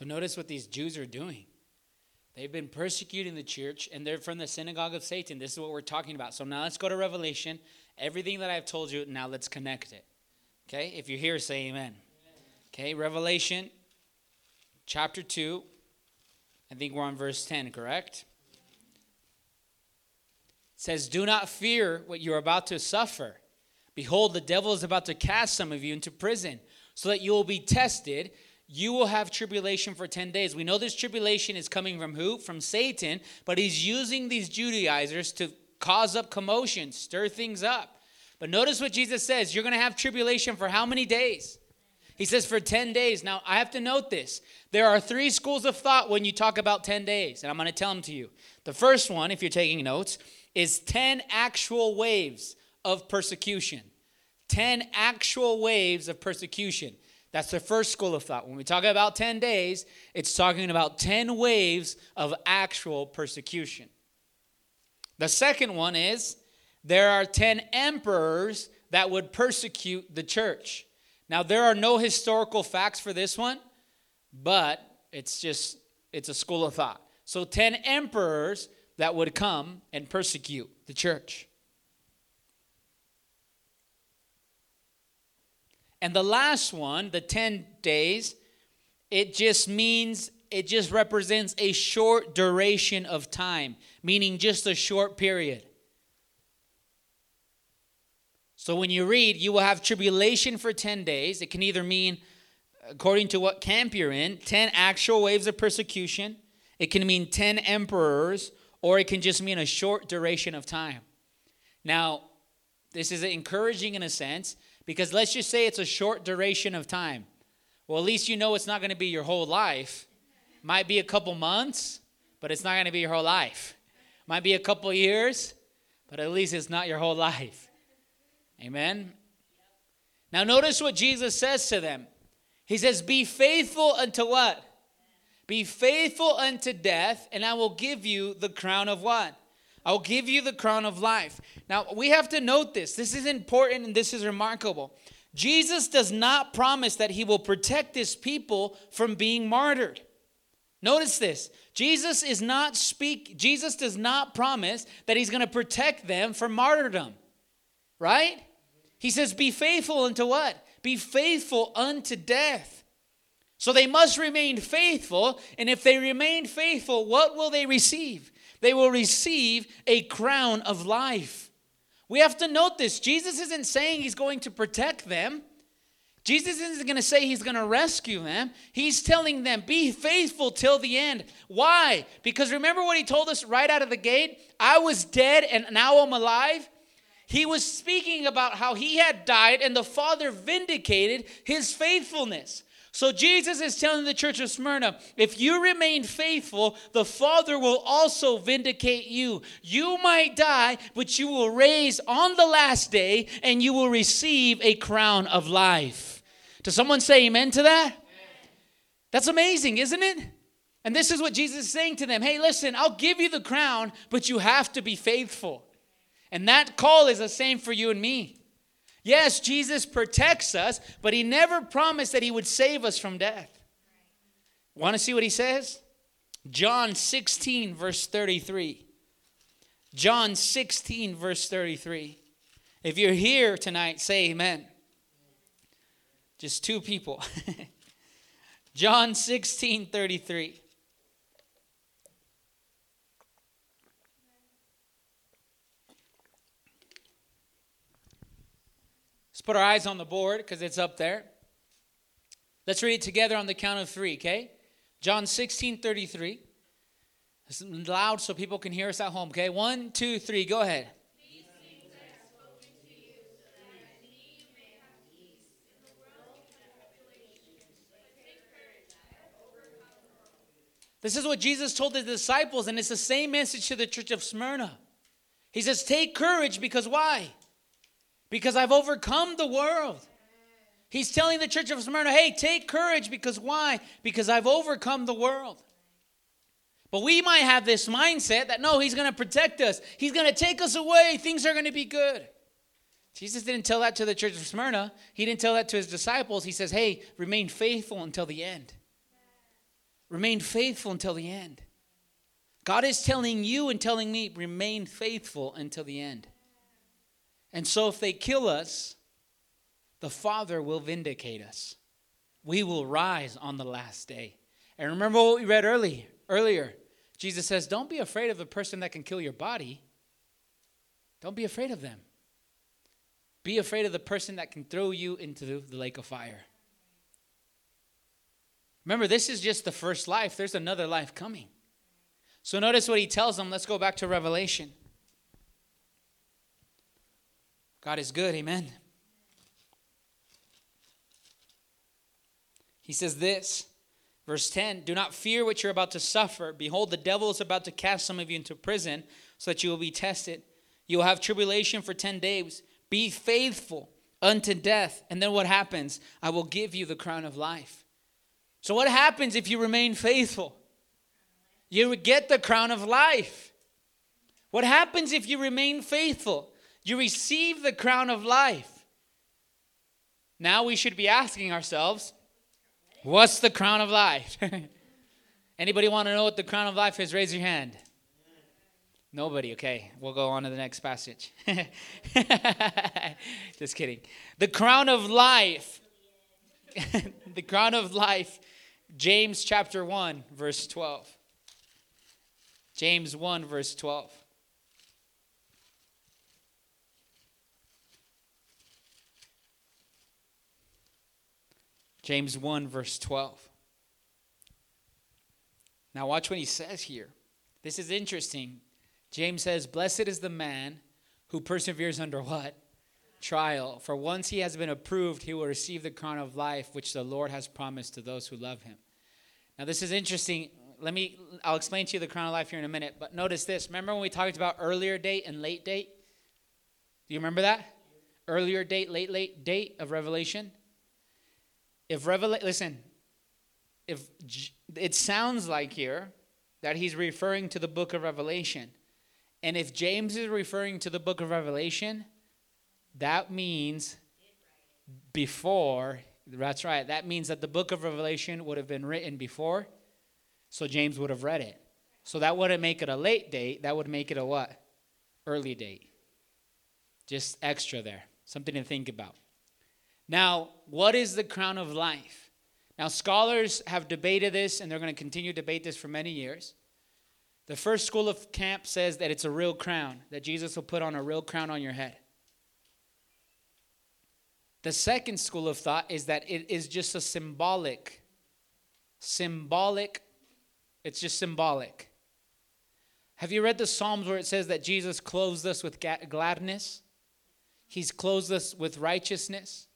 Speaker 2: So notice what these Jews are doing. They've been persecuting the church, and they're from the synagogue of Satan. This is what we're talking about. So now let's go to Revelation. Everything that I've told you, now let's connect it. Okay? If you're here, say amen. Okay, Revelation chapter 2. I think we're on verse 10, correct? It says, Do not fear what you're about to suffer. Behold, the devil is about to cast some of you into prison, so that you will be tested. You will have tribulation for 10 days. We know this tribulation is coming from who? From Satan, but he's using these Judaizers to cause up commotion, stir things up. But notice what Jesus says you're going to have tribulation for how many days? He says for 10 days. Now, I have to note this. There are three schools of thought when you talk about 10 days, and I'm going to tell them to you. The first one, if you're taking notes, is 10 actual waves of persecution. 10 actual waves of persecution. That's the first school of thought. When we talk about 10 days, it's talking about 10 waves of actual persecution. The second one is there are 10 emperors that would persecute the church. Now, there are no historical facts for this one, but it's just, it's a school of thought. So, 10 emperors that would come and persecute the church. And the last one, the 10 days, it just means, it just represents a short duration of time, meaning just a short period. So when you read, you will have tribulation for 10 days, it can either mean, according to what camp you're in, 10 actual waves of persecution, it can mean 10 emperors, or it can just mean a short duration of time. Now, this is encouraging in a sense because let's just say it's a short duration of time. Well, at least you know it's not going to be your whole life. Might be a couple months, but it's not going to be your whole life. Might be a couple years, but at least it's not your whole life. Amen. Now notice what Jesus says to them. He says, "Be faithful unto what? Be faithful unto death, and I will give you the crown of what? I'll give you the crown of life. Now, we have to note this. This is important and this is remarkable. Jesus does not promise that he will protect his people from being martyred. Notice this. Jesus is not speak Jesus does not promise that he's going to protect them from martyrdom. Right? He says be faithful unto what? Be faithful unto death. So they must remain faithful. And if they remain faithful, what will they receive? They will receive a crown of life. We have to note this. Jesus isn't saying he's going to protect them. Jesus isn't going to say he's going to rescue them. He's telling them, be faithful till the end. Why? Because remember what he told us right out of the gate? I was dead and now I'm alive. He was speaking about how he had died and the Father vindicated his faithfulness. So Jesus is telling the church of Smyrna, if you remain faithful, the Father will also vindicate you. You might die, but you will raise on the last day and you will receive a crown of life. Does someone say amen to that? That's amazing, isn't it? And this is what Jesus is saying to them Hey, listen, I'll give you the crown, but you have to be faithful. And that call is the same for you and me. Yes, Jesus protects us, but he never promised that he would save us from death. Want to see what he says? John 16, verse 33. John 16, verse 33. If you're here tonight, say amen. Just two people. *laughs* John 16, 33. Let's put our eyes on the board because it's up there. Let's read it together on the count of three, okay? John 16, 33. It's loud so people can hear us at home, okay? One, two, three, go ahead. This is what Jesus told his disciples, and it's the same message to the church of Smyrna. He says, Take courage because why? Because I've overcome the world. He's telling the church of Smyrna, hey, take courage because why? Because I've overcome the world. But we might have this mindset that no, he's going to protect us, he's going to take us away, things are going to be good. Jesus didn't tell that to the church of Smyrna. He didn't tell that to his disciples. He says, hey, remain faithful until the end. Remain faithful until the end. God is telling you and telling me, remain faithful until the end. And so if they kill us, the Father will vindicate us. We will rise on the last day. And remember what we read early, earlier. Jesus says, Don't be afraid of the person that can kill your body. Don't be afraid of them. Be afraid of the person that can throw you into the lake of fire. Remember, this is just the first life. There's another life coming. So notice what he tells them. Let's go back to Revelation. God is good, amen. He says this, verse 10 Do not fear what you're about to suffer. Behold, the devil is about to cast some of you into prison so that you will be tested. You will have tribulation for 10 days. Be faithful unto death. And then what happens? I will give you the crown of life. So, what happens if you remain faithful? You get the crown of life. What happens if you remain faithful? You receive the crown of life. Now we should be asking ourselves, what's the crown of life? *laughs* Anybody want to know what the crown of life is? Raise your hand. Nobody. Okay, we'll go on to the next passage. *laughs* Just kidding. The crown of life. *laughs* the crown of life. James chapter 1, verse 12. James 1, verse 12. James 1, verse 12. Now, watch what he says here. This is interesting. James says, Blessed is the man who perseveres under what? Trial. For once he has been approved, he will receive the crown of life which the Lord has promised to those who love him. Now, this is interesting. Let me, I'll explain to you the crown of life here in a minute. But notice this. Remember when we talked about earlier date and late date? Do you remember that? Earlier date, late, late date of Revelation? If Revelation, listen, if it sounds like here that he's referring to the book of Revelation, and if James is referring to the book of Revelation, that means before, that's right, that means that the book of Revelation would have been written before, so James would have read it. So that wouldn't make it a late date, that would make it a what? Early date. Just extra there. Something to think about. Now, what is the crown of life? Now, scholars have debated this, and they're going to continue to debate this for many years. The first school of camp says that it's a real crown, that Jesus will put on a real crown on your head. The second school of thought is that it is just a symbolic, symbolic, it's just symbolic. Have you read the Psalms where it says that Jesus clothes us with gladness? He's clothed us with righteousness.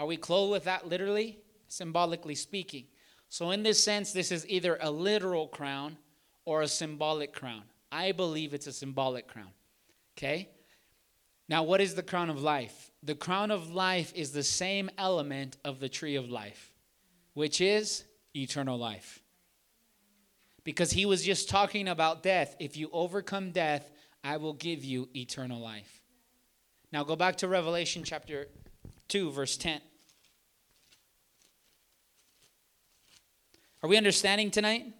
Speaker 2: Are we clothed with that literally? Symbolically speaking. So, in this sense, this is either a literal crown or a symbolic crown. I believe it's a symbolic crown. Okay? Now, what is the crown of life? The crown of life is the same element of the tree of life, which is eternal life. Because he was just talking about death. If you overcome death, I will give you eternal life. Now, go back to Revelation chapter 2, verse 10. Are we understanding tonight?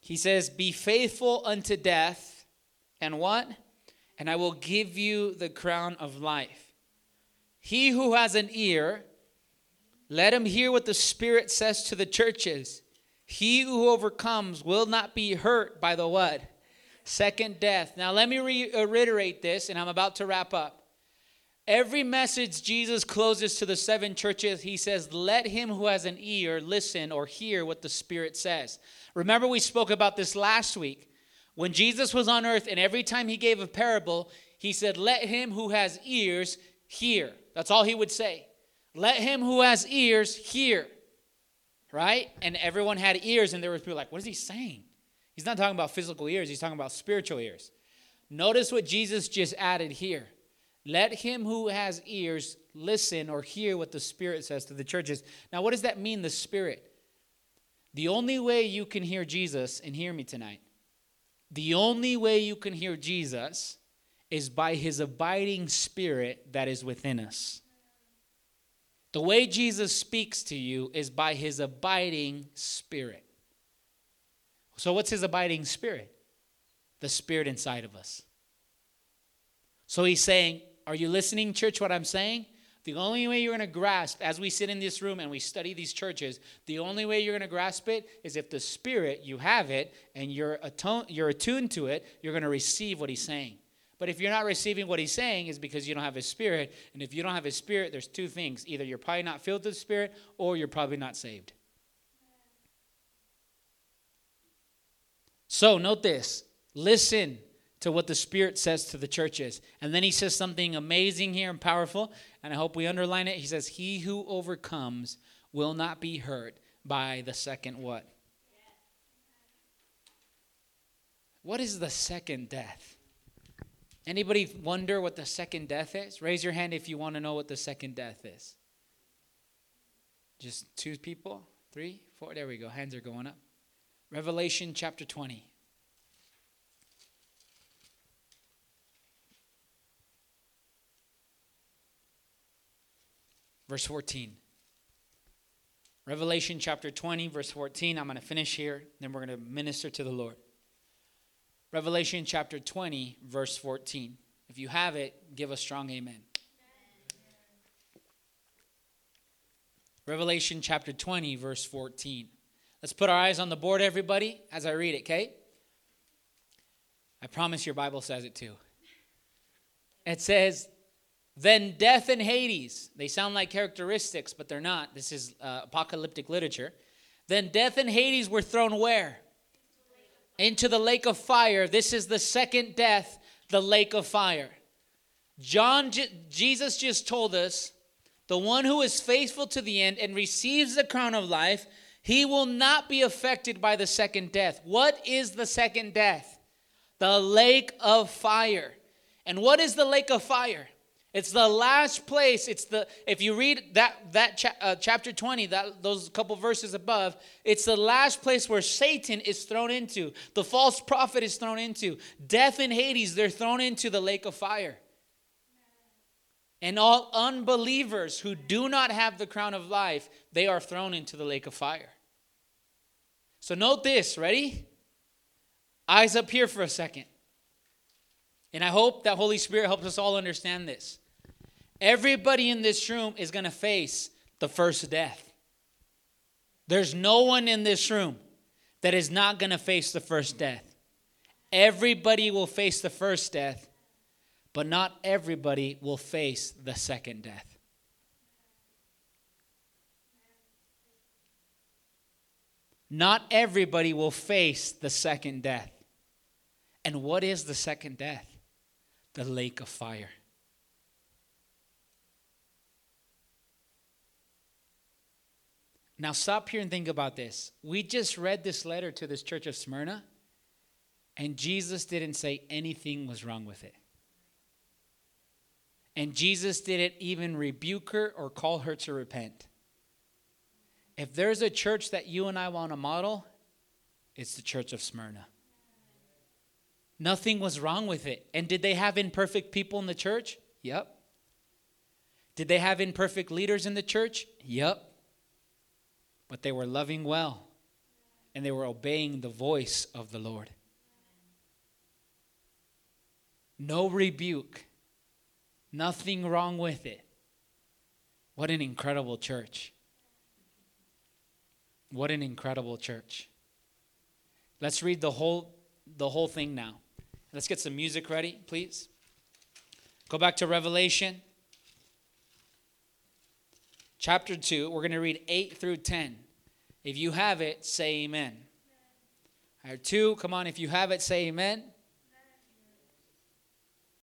Speaker 2: He says, Be faithful unto death, and what? And I will give you the crown of life. He who has an ear, let him hear what the Spirit says to the churches. He who overcomes will not be hurt by the what? Second death. Now, let me reiterate this, and I'm about to wrap up. Every message Jesus closes to the seven churches, he says, Let him who has an ear listen or hear what the Spirit says. Remember, we spoke about this last week. When Jesus was on earth, and every time he gave a parable, he said, Let him who has ears hear. That's all he would say. Let him who has ears hear. Right? And everyone had ears, and there were people like, What is he saying? He's not talking about physical ears, he's talking about spiritual ears. Notice what Jesus just added here. Let him who has ears listen or hear what the Spirit says to the churches. Now, what does that mean, the Spirit? The only way you can hear Jesus, and hear me tonight, the only way you can hear Jesus is by his abiding Spirit that is within us. The way Jesus speaks to you is by his abiding Spirit. So, what's his abiding Spirit? The Spirit inside of us. So, he's saying, are you listening, church, what I'm saying? The only way you're going to grasp, as we sit in this room and we study these churches, the only way you're going to grasp it is if the Spirit, you have it, and you're, atone, you're attuned to it, you're going to receive what He's saying. But if you're not receiving what He's saying, is because you don't have His Spirit. And if you don't have His Spirit, there's two things either you're probably not filled with the Spirit, or you're probably not saved. So, note this listen to what the Spirit says to the churches. And then he says something amazing here and powerful, and I hope we underline it. He says, He who overcomes will not be hurt by the second what? What is the second death? Anybody wonder what the second death is? Raise your hand if you want to know what the second death is. Just two people? Three? Four? There we go. Hands are going up. Revelation chapter 20. Verse 14. Revelation chapter 20, verse 14. I'm going to finish here, then we're going to minister to the Lord. Revelation chapter 20, verse 14. If you have it, give a strong amen. Revelation chapter 20, verse 14. Let's put our eyes on the board, everybody, as I read it, okay? I promise your Bible says it too. It says, then death and Hades, they sound like characteristics, but they're not. This is uh, apocalyptic literature. Then death and Hades were thrown where? Into the lake of fire. This is the second death, the lake of fire. John, Jesus just told us the one who is faithful to the end and receives the crown of life, he will not be affected by the second death. What is the second death? The lake of fire. And what is the lake of fire? It's the last place. It's the if you read that that cha- uh, chapter 20, that those couple verses above, it's the last place where Satan is thrown into. The false prophet is thrown into. Death and Hades, they're thrown into the lake of fire. And all unbelievers who do not have the crown of life, they are thrown into the lake of fire. So note this, ready? Eyes up here for a second. And I hope that Holy Spirit helps us all understand this. Everybody in this room is going to face the first death. There's no one in this room that is not going to face the first death. Everybody will face the first death, but not everybody will face the second death. Not everybody will face the second death. And what is the second death? The lake of fire. Now, stop here and think about this. We just read this letter to this church of Smyrna, and Jesus didn't say anything was wrong with it. And Jesus didn't even rebuke her or call her to repent. If there's a church that you and I want to model, it's the church of Smyrna. Nothing was wrong with it. And did they have imperfect people in the church? Yep. Did they have imperfect leaders in the church? Yep. But they were loving well and they were obeying the voice of the Lord. No rebuke, nothing wrong with it. What an incredible church. What an incredible church. Let's read the whole the whole thing now. Let's get some music ready, please. Go back to Revelation chapter 2. We're going to read 8 through 10. If you have it, say amen. All right, 2, come on, if you have it, say amen.